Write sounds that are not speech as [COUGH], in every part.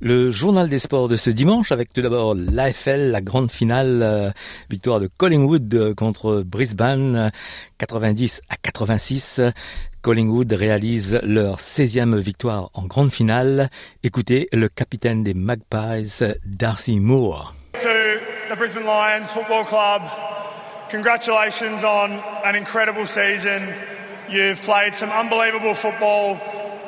Le journal des sports de ce dimanche avec tout d'abord l'AFL, la grande finale, euh, victoire de Collingwood euh, contre Brisbane, 90 à 86. Collingwood réalise leur 16e victoire en grande finale. Écoutez le capitaine des Magpies, Darcy Moore. To the Brisbane Lions Football Club, congratulations on an incredible season. You've played some unbelievable football.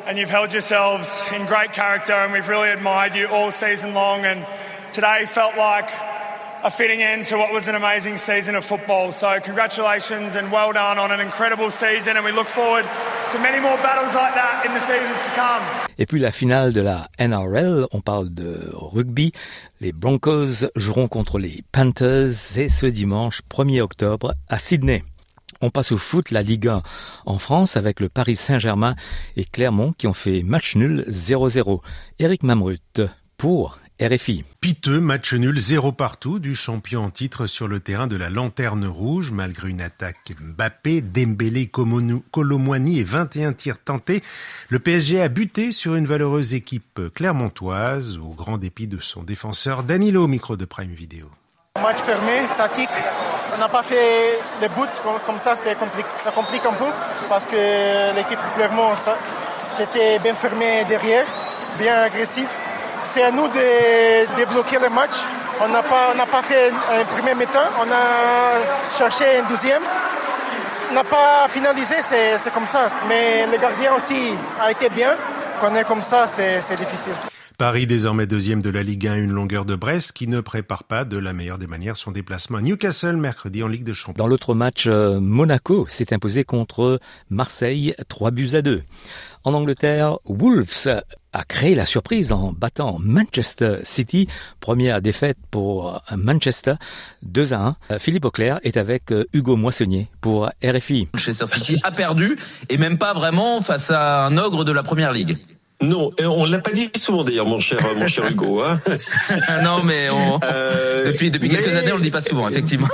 And you've held yourselves in great character, and we've really admired you all season long. And today felt like a fitting end to what was an amazing season of football. So, congratulations and well done on an incredible season, and we look forward to many more battles like that in the seasons to come. Et puis la finale de la NRL, on parle de rugby. Les Broncos joueront contre les Panthers, c'est ce dimanche 1er octobre à Sydney. On passe au foot, la Ligue 1 en France avec le Paris Saint-Germain et Clermont qui ont fait match nul 0-0. Eric Mamrut pour RFI. Piteux, match nul, zéro partout du champion en titre sur le terrain de la Lanterne Rouge, malgré une attaque Mbappé, Dembélé, Colomwani et 21 tirs tentés. Le PSG a buté sur une valeureuse équipe clermontoise, au grand dépit de son défenseur Danilo, micro de Prime Video. Match fermé, tactique. On n'a pas fait les buts comme ça, ça complique un peu parce que l'équipe clairement c'était bien fermé derrière, bien agressif. C'est à nous de débloquer le match. On n'a pas, pas fait un premier mi-temps, on a cherché un deuxième. On n'a pas finalisé, c'est comme ça. Mais le gardien aussi a été bien. Quand on est comme ça, c'est difficile. Paris, désormais deuxième de la Ligue 1, une longueur de Brest qui ne prépare pas de la meilleure des manières son déplacement à Newcastle mercredi en Ligue de Champions. Dans l'autre match, euh, Monaco s'est imposé contre Marseille 3 buts à 2. En Angleterre, Wolves a créé la surprise en battant Manchester City. Première défaite pour Manchester, 2 à 1. Philippe Auclair est avec euh, Hugo Moissonnier pour RFI. Manchester City a perdu et même pas vraiment face à un ogre de la Première Ligue. Non, on l'a pas dit souvent d'ailleurs, mon cher, mon cher Hugo. Hein. non, mais euh, depuis depuis quelques années, on le dit pas souvent, effectivement.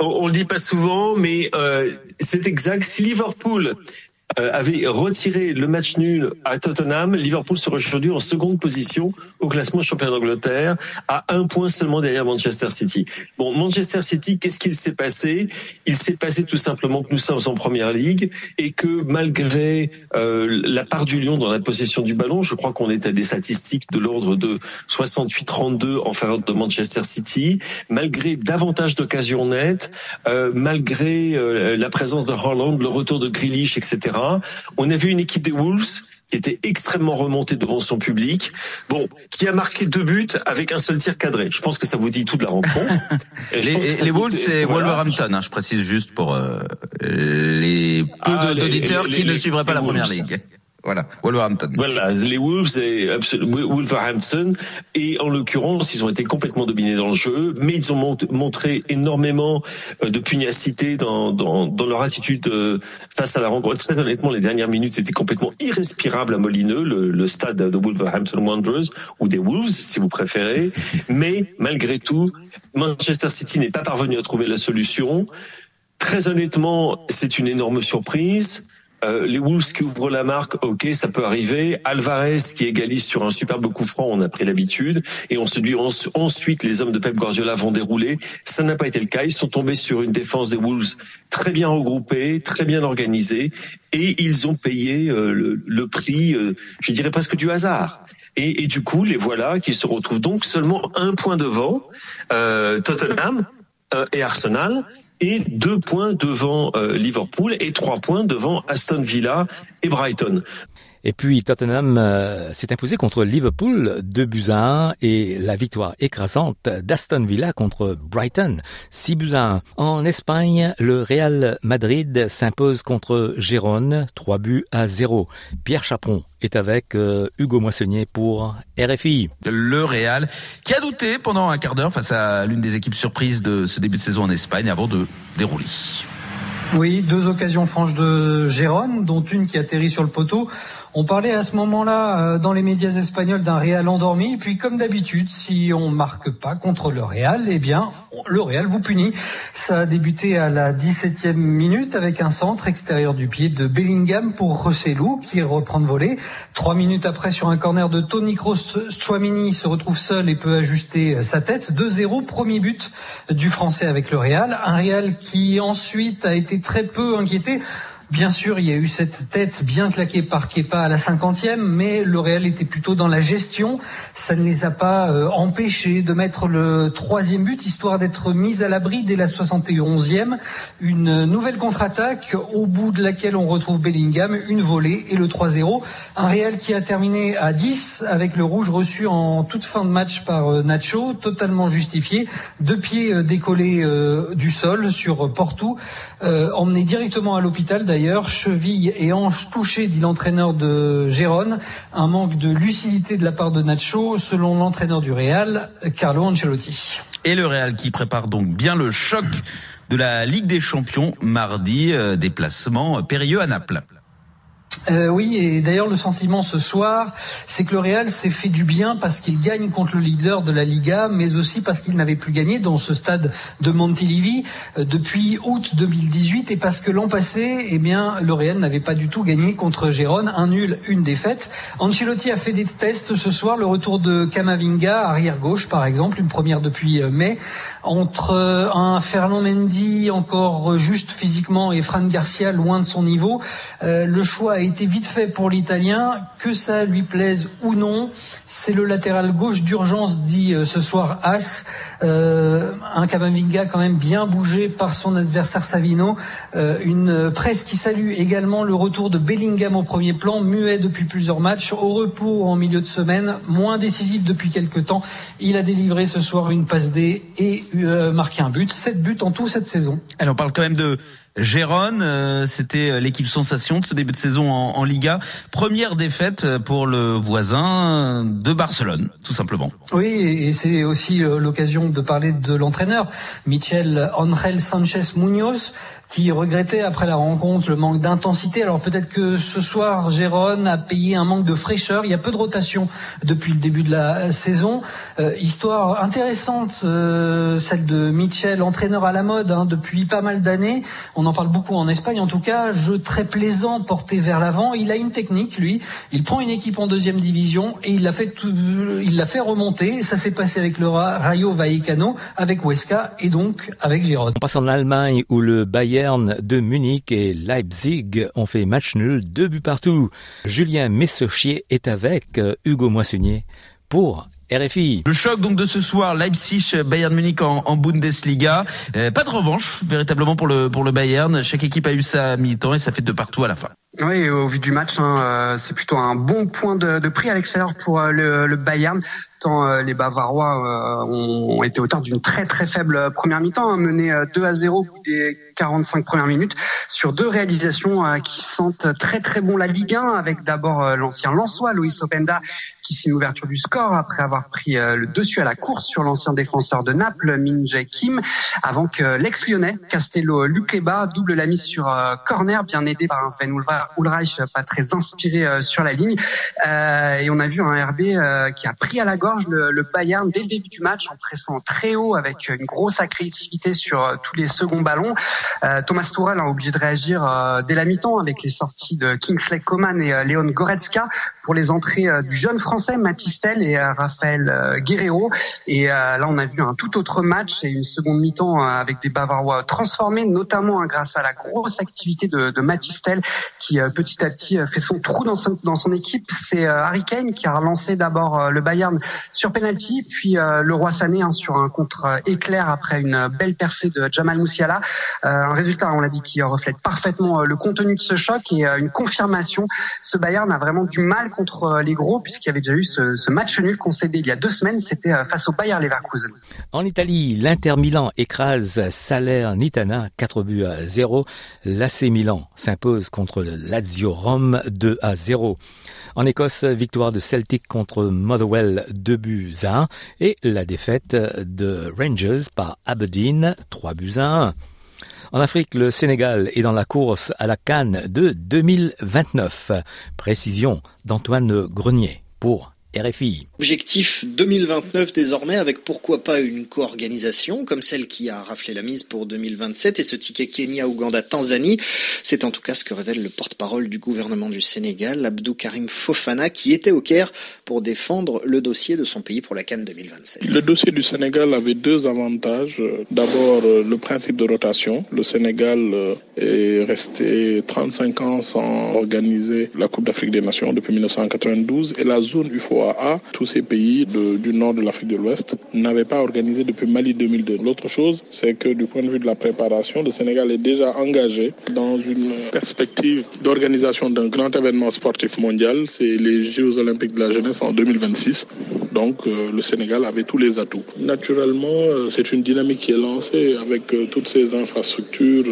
On, on le dit pas souvent, mais euh, c'est exact. Si Liverpool avait retiré le match nul à Tottenham, Liverpool serait aujourd'hui en seconde position au classement champion d'Angleterre, à un point seulement derrière Manchester City. Bon, Manchester City, qu'est-ce qu'il s'est passé? Il s'est passé tout simplement que nous sommes en première ligue et que malgré euh, la part du Lyon dans la possession du ballon, je crois qu'on est à des statistiques de l'ordre de 68-32 en faveur de Manchester City, malgré davantage d'occasions nettes, euh, malgré la présence de Holland, le retour de Grealish, etc. On avait une équipe des Wolves qui était extrêmement remontée devant son public, bon, qui a marqué deux buts avec un seul tir cadré. Je pense que ça vous dit tout de la rencontre. [LAUGHS] les, Wolves, c'est Wolverhampton, hein, je précise juste pour euh, les peu ah, d'auditeurs qui ne suivraient pas la première ligue. Voilà, Wolverhampton. Voilà, les Wolves et Wolverhampton. Et en l'occurrence, ils ont été complètement dominés dans le jeu, mais ils ont montré énormément euh, de pugnacité dans, leur attitude euh, face à la rencontre. Très honnêtement, les dernières minutes étaient complètement irrespirables à Molineux, le, le stade de Wolverhampton Wanderers, ou des Wolves, si vous préférez. Mais malgré tout, Manchester City n'est pas parvenu à trouver la solution. Très honnêtement, c'est une énorme surprise. Euh, les Wolves qui ouvrent la marque, ok, ça peut arriver. Alvarez qui égalise sur un superbe coup franc, on a pris l'habitude. Et on se dit ensuite, les hommes de Pep Guardiola vont dérouler. Ça n'a pas été le cas. Ils sont tombés sur une défense des Wolves très bien regroupée, très bien organisée, et ils ont payé euh, le, prix, euh, je dirais presque du hasard. Et, et, du coup, les voilà qui se retrouvent donc seulement un point devant Tottenham et Arsenal et deux points devant euh, Liverpool et trois points devant Aston Villa et Brighton. Et puis Tottenham euh, s'est imposé contre Liverpool 2 buts à 1 et la victoire écrasante d'Aston Villa contre Brighton 6 buts à 1. En Espagne, le Real Madrid s'impose contre Gérone 3 buts à 0. Pierre Chaperon est avec euh, Hugo Moissonnier pour RFI. Le Real qui a douté pendant un quart d'heure face à l'une des équipes surprises de ce début de saison en Espagne avant de dérouler. Oui, deux occasions franches de Gérone, dont une qui atterrit sur le poteau. On parlait à ce moment-là euh, dans les médias espagnols d'un Real endormi. Puis, comme d'habitude, si on marque pas contre le Real, eh bien, le Real vous punit. Ça a débuté à la 17e minute avec un centre extérieur du pied de Bellingham pour Rossellou qui reprend de voler. Trois minutes après, sur un corner de Tony Kroos, Chouamini se retrouve seul et peut ajuster sa tête. 2-0, premier but du Français avec le Real. Un Real qui ensuite a été très peu inquiété. Bien sûr, il y a eu cette tête bien claquée par Kepa à la cinquantième, mais le Real était plutôt dans la gestion. Ça ne les a pas euh, empêchés de mettre le troisième but, histoire d'être mis à l'abri dès la 71e. Une nouvelle contre-attaque, au bout de laquelle on retrouve Bellingham, une volée et le 3-0. Un Real qui a terminé à 10 avec le rouge reçu en toute fin de match par euh, Nacho, totalement justifié. Deux pieds euh, décollés du sol sur Porto, emmené directement à l'hôpital d'ailleurs, cheville et hanche touchées, dit l'entraîneur de Gérone. Un manque de lucidité de la part de Nacho, selon l'entraîneur du Real, Carlo Ancelotti. Et le Real qui prépare donc bien le choc de la Ligue des Champions mardi, euh, déplacement périlleux à Naples. Euh, oui, et d'ailleurs le sentiment ce soir, c'est que le Real s'est fait du bien parce qu'il gagne contre le leader de la Liga, mais aussi parce qu'il n'avait plus gagné dans ce stade de Montilivi euh, depuis août 2018 et parce que l'an passé, eh bien, le Real n'avait pas du tout gagné contre Gérone, un nul, une défaite. Ancelotti a fait des tests ce soir, le retour de Camavinga, arrière gauche par exemple, une première depuis euh, mai, entre un Fernand Mendy encore juste physiquement et Fran Garcia loin de son niveau. le choix a été vite fait pour l'Italien, que ça lui plaise ou non. C'est le latéral gauche d'urgence, dit euh, ce soir As. Euh, un Camavinga quand même bien bougé par son adversaire Savino. Euh, une presse qui salue également le retour de Bellingham au premier plan, muet depuis plusieurs matchs, au repos en milieu de semaine, moins décisif depuis quelques temps. Il a délivré ce soir une passe D et marqué un but. Sept buts en tout cette saison. Alors on parle quand même de Gérone, euh, c'était euh, l'équipe sensation de ce début de saison en, Liga. Première défaite pour le voisin de Barcelone, tout simplement. Oui, et c'est aussi euh, l'occasion de parler de l'entraîneur, Michel Angel Sanchez Munoz, qui regrettait après la rencontre le manque d'intensité. Alors peut-être que ce soir, Gérone a payé un manque de fraîcheur. Il y a peu de rotation depuis le début de la saison. Euh, histoire intéressante, euh, celle de Michel, entraîneur à la mode hein, depuis pas mal d'années. On en parle beaucoup en Espagne, en tout cas. Jeu très plaisant, porté vers l'avant. Il a une technique, lui. Il prend une équipe en deuxième division et il l'a fait, il l'a fait remonter. Ça s'est passé avec le Rayo Vallecano, avec Huesca et donc avec Gérone. On passe en Allemagne où le Bayern de Munich et Leipzig ont fait match nul, deux buts partout. Julien Messochier est avec euh, Hugo Moissonnier pour RFI. Le choc donc de ce soir, Leipzig, Bayern Munich en, Bundesliga. Euh, pas de revanche véritablement pour le pour le Bayern. Chaque équipe a eu sa mi-temps et ça fait de partout à la fin. Oui, au vu du match, hein, euh, c'est plutôt un bon point de, prix à l'extérieur pour le, le Bayern tant euh, les Bavarois euh, ont, été auteurs d'une très très faible première mi-temps, hein, menée 2 à 0 au des 45 premières minutes sur deux réalisations euh, qui sentent très très bon la Ligue 1 avec d'abord l'ancien Lançois Luis Openda qui signe l'ouverture du score après avoir pris le dessus à la course sur l'ancien défenseur de Naples Min Jae Kim avant que l'ex-lyonnais Castello Lukeba double la mise sur corner bien aidé par un Sven Ulreich pas très inspiré sur la ligne. Et on a vu un RB qui a pris à la gorge le, Bayern dès le début du match en pressant très haut avec une grosse agressivité sur euh, tous les seconds ballons. Euh, Thomas Tuchel a obligé de réagir euh, dès la mi-temps avec les sorties de Kingsley Coman et Léon Goretzka pour les entrées du jeune français Matistel et Raphaël Guerrero. Et là, on a vu un tout autre match et une seconde mi-temps avec des Bavarois transformés, notamment hein, grâce à la grosse activité de, de Matistel qui petit à petit fait son trou dans son, dans son équipe. C'est Harry Kane qui a relancé d'abord le Bayern sur penalty, puis euh, le Roi Sané hein, sur un contre euh, éclair après une belle percée de Jamal Moussiala. Euh, un résultat, on l'a dit, qui reflète parfaitement le contenu de ce choc et une confirmation. Ce Bayern a vraiment du mal contre les gros puisqu'il y avait déjà eu ce, match nul concédé il y a deux semaines. C'était face au Bayern Leverkusen. En Italie, l'Inter Milan écrase Salernitana 4 buts à 0. L'AC Milan s'impose contre Lazio Rome 2 à 0. En Écosse, victoire de Celtic contre Motherwell 2 buts à 1 et la défaite de Rangers par Aberdeen 3 buts à 1. En Afrique, le Sénégal est dans la course à la Cannes de 2029. Précision d'Antoine Grenier pour RFI. Objectif 2029 désormais avec pourquoi pas une co-organisation comme celle qui a raflé la mise pour 2027 et ce ticket Kenya, Ouganda, Tanzanie. C'est en tout cas ce que révèle le porte-parole du gouvernement du Sénégal, Abdou Karim Fofana, qui était au Caire pour défendre le dossier de son pays pour la Cannes 2027. Le dossier du Sénégal avait deux avantages. D'abord, le principe de rotation. Le Sénégal euh, est resté 35 ans sans organiser la Coupe d'Afrique des Nations depuis 1992 et la zone UFOA tous ces pays du nord de l'Afrique de l'Ouest n'avaient pas organisé depuis Mali 2002. L'autre chose, c'est que du point de vue de la préparation, le Sénégal est déjà engagé dans une perspective d'organisation d'un grand événement sportif mondial. C'est les Jeux olympiques de la jeunesse en 2026. Donc euh, le Sénégal avait tous les atouts. Naturellement, euh, c'est une dynamique qui est lancée avec euh, toutes ces infrastructures.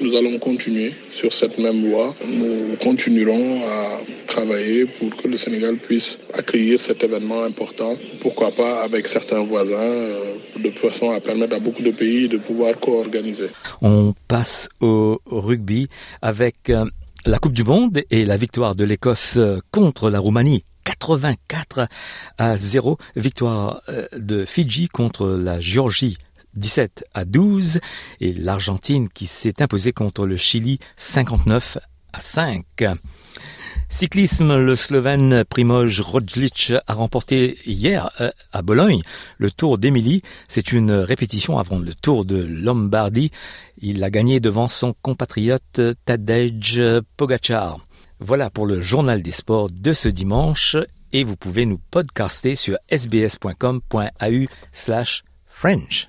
nous allons continuer sur cette même voie. Nous continuerons à travailler pour que le Sénégal puisse accueillir cet événement important. Pourquoi pas avec certains voisins, de façon à permettre à beaucoup de pays de pouvoir co-organiser. On passe au rugby avec la Coupe du Monde et la victoire de l'Écosse contre la Roumanie 84 à 0. Victoire euh, de Fidji contre la Géorgie 17 à 12 et l'Argentine qui s'est imposée contre le Chili 59 à 5. Cyclisme, le Slovène Primoz Roglic a remporté hier euh, à Bologne le Tour d'Émilie. C'est une répétition avant le Tour de Lombardie. Il a gagné devant son compatriote Tadej Pogacar. Voilà pour le journal des sports de ce dimanche et vous pouvez nous podcaster sur sbs.com.au slash French.